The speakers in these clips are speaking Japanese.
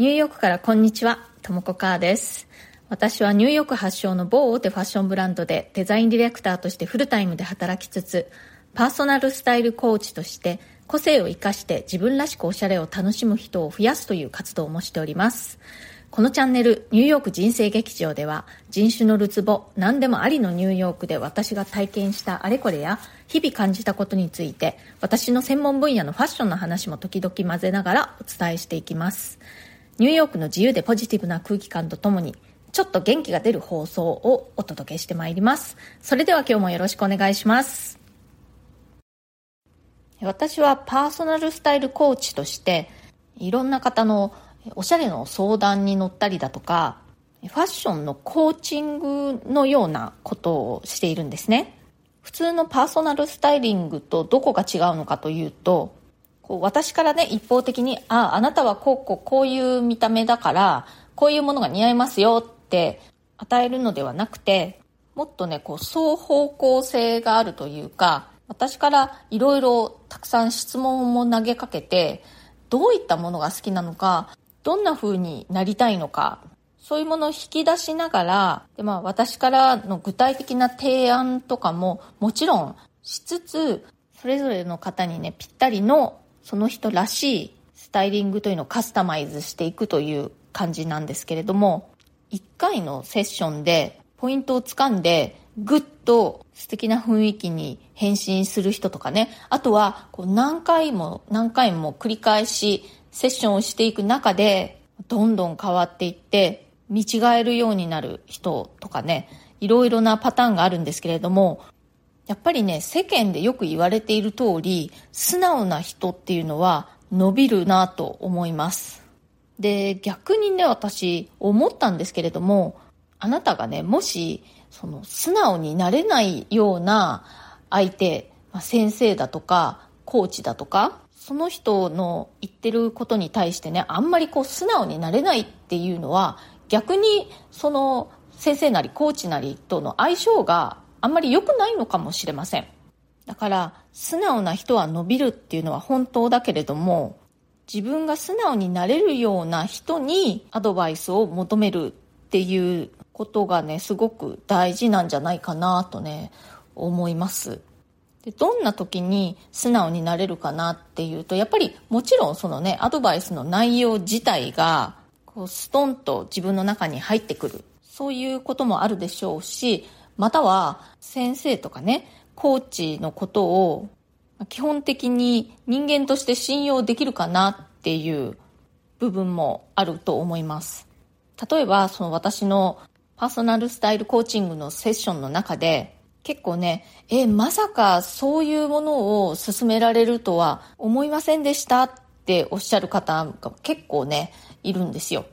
ニューヨークからこんにちは、ともこかーです。私はニューヨーク発祥の某大手ファッションブランドでデザインディレクターとしてフルタイムで働きつつ、パーソナルスタイルコーチとして個性を生かして自分らしくおしゃれを楽しむ人を増やすという活動もしております。このチャンネル、ニューヨーク人生劇場では、人種のるつぼ、何でもありのニューヨークで私が体験したあれこれや、日々感じたことについて、私の専門分野のファッションの話も時々混ぜながらお伝えしていきます。ニューヨークの自由でポジティブな空気感とともに、ちょっと元気が出る放送をお届けしてまいります。それでは今日もよろしくお願いします。私はパーソナルスタイルコーチとして、いろんな方のおしゃれの相談に乗ったりだとか、ファッションのコーチングのようなことをしているんですね。普通のパーソナルスタイリングとどこが違うのかというと、こう私からね、一方的に、あ、あなたはこうこうこういう見た目だから、こういうものが似合いますよって与えるのではなくて、もっとね、こう、双方向性があるというか、私からいろいろたくさん質問も投げかけて、どういったものが好きなのか、どんな風になりたいのか、そういうものを引き出しながら、でまあ私からの具体的な提案とかももちろんしつつ、それぞれの方にね、ぴったりのその人らしいスタイリングというのをカスタマイズしていくという感じなんですけれども、1回のセッションでポイントをつかんで、ぐっと素敵な雰囲気に変身する人とかね、あとはこう何回も何回も繰り返しセッションをしていく中で、どんどん変わっていって、見違えるようになる人とかね、いろいろなパターンがあるんですけれども、やっぱりね、世間でよく言われている通り、素直な人っていうのは伸びるなと思います。で、逆にね、私思ったんですけれども、あなたがね、もし、その素直になれないような相手、まあ、先生だとか、コーチだとか、その人の言ってることに対してね、あんまりこう素直になれないっていうのは、逆にその先生なりコーチなりとの相性があんまり良くないのかもしれません。だから、素直な人は伸びるっていうのは本当だけれども、自分が素直になれるような人にアドバイスを求めるっていうことがね、すごく大事なんじゃないかなとね、思います。でどんな時に素直になれるかなっていうと、やっぱりもちろんそのね、アドバイスの内容自体が、こうストンと自分の中に入ってくる。そういうこともあるでしょうし、または先生とかね、コーチのことを基本的に人間として信用できるかなっていう部分もあると思います。例えば、その私のパーソナルスタイルコーチングのセッションの中で、結構ね、え、まさかそういうものを勧められるとは思いませんでしたっておっしゃる方が結構ね、いるんですよ。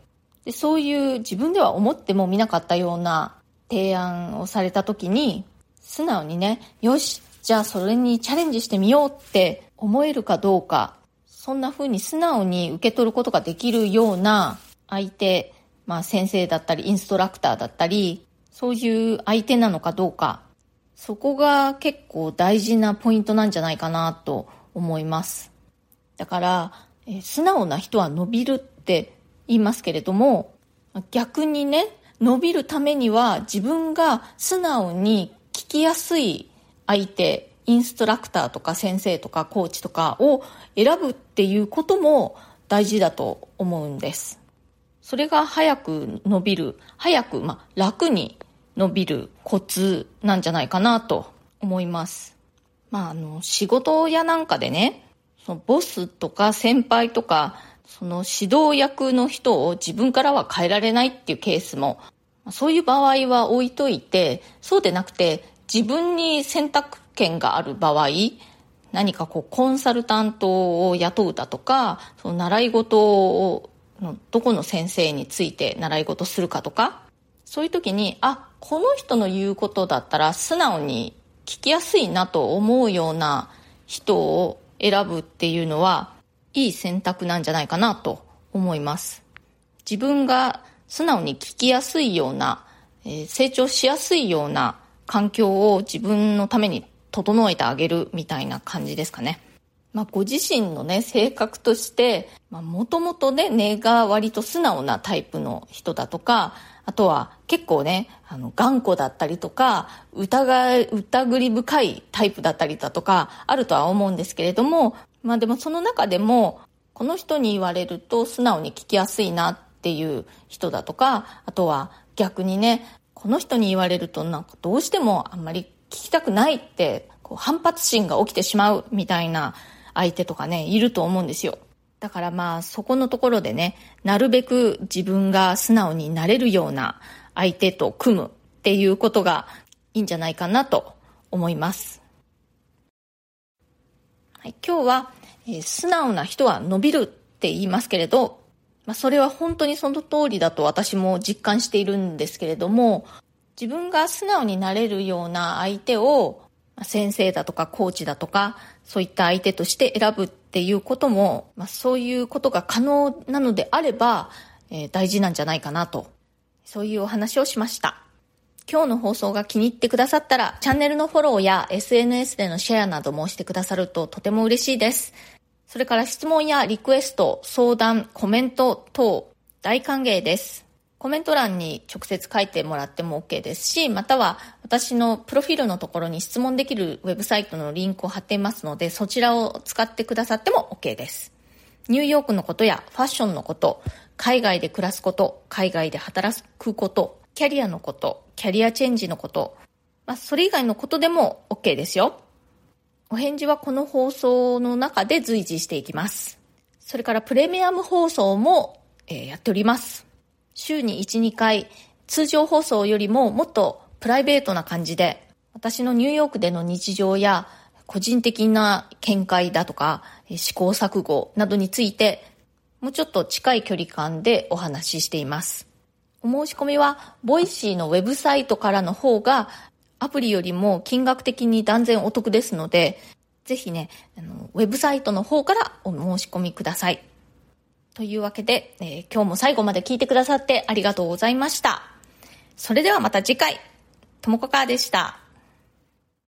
でそういう自分では思ってもみなかったような提案をされた時に、素直にね、よし、じゃあそれにチャレンジしてみようって思えるかどうか、そんな風に素直に受け取ることができるような相手、まあ先生だったりインストラクターだったり、そういう相手なのかどうか、そこが結構大事なポイントなんじゃないかなと思います。だから、え素直な人は伸びるって言いますけれども、逆にね、伸びるためには自分が素直に聞きやすい相手、インストラクターとか先生とかコーチとかを選ぶっていうことも大事だと思うんです。それが早く伸びる、早く、まあ、楽に伸びるコツなんじゃないかなと思います。まあ、あの、仕事やなんかでね、そのボスとか先輩とかその指導役の人を自分からは変えられないっていうケースも、そういう場合は置いといて、そうでなくて自分に選択権がある場合、何かこうコンサルタントを雇うだとか、その習い事をどこの先生について習い事するかとか、そういう時に、あ、この人の言うことだったら素直に聞きやすいなと思うような人を選ぶっていうのは、いい選択なんじゃないかなと思います。自分が素直に聞きやすいような、えー、成長しやすいような環境を自分のために整えてあげるみたいな感じですかね。まあ、ご自身のね、性格として、まあ、もともとね、根が割と素直なタイプの人だとか、あとは結構ね、あの、頑固だったりとか、疑い、疑り深いタイプだったりだとか、あるとは思うんですけれども、まあでもその中でも、この人に言われると素直に聞きやすいなっっていう人だとか、あとは逆にね、この人に言われるとなんかどうしてもあんまり聞きたくないってこう反発心が起きてしまうみたいな相手とかね、いると思うんですよ。だからまあそこのところでね、なるべく自分が素直になれるような相手と組むっていうことがいいんじゃないかなと思います。はい、今日は、えー、素直な人は伸びるって言いますけれど、まあ、それは本当にその通りだと私も実感しているんですけれども、自分が素直になれるような相手を先生だとかコーチだとかそういった相手として選ぶっていうことも、まあ、そういうことが可能なのであれば、えー、大事なんじゃないかなと。そういうお話をしました。今日の放送が気に入ってくださったらチャンネルのフォローや SNS でのシェアなどもしてくださるととても嬉しいです。それから質問やリクエスト相談コメント等大歓迎ですコメント欄に直接書いてもらっても OK ですし、または私のプロフィールのところに質問できるウェブサイトのリンクを貼っていますので、そちらを使ってくださっても OK です。ニューヨークのことやファッションのこと、海外で暮らすこと、海外で働くこと、キャリアのこと、キャリアチェンジのこと、まあ、それ以外のことでも OK ですよ。お返事はこの放送の中で随時していきます。それからプレミアム放送も、え、やっております。週に1、2回、通常放送よりももっとプライベートな感じで、私のニューヨークでの日常や個人的な見解だとか試行錯誤などについてもうちょっと近い距離感でお話ししています。お申し込みは Voicy のウェブサイトからの方がアプリよりも金額的に断然お得ですので、ぜひね、あのウェブサイトの方からお申し込みください。というわけで、えー、今日も最後まで聞いてくださってありがとうございました。それではまた次回、ともこかーでした。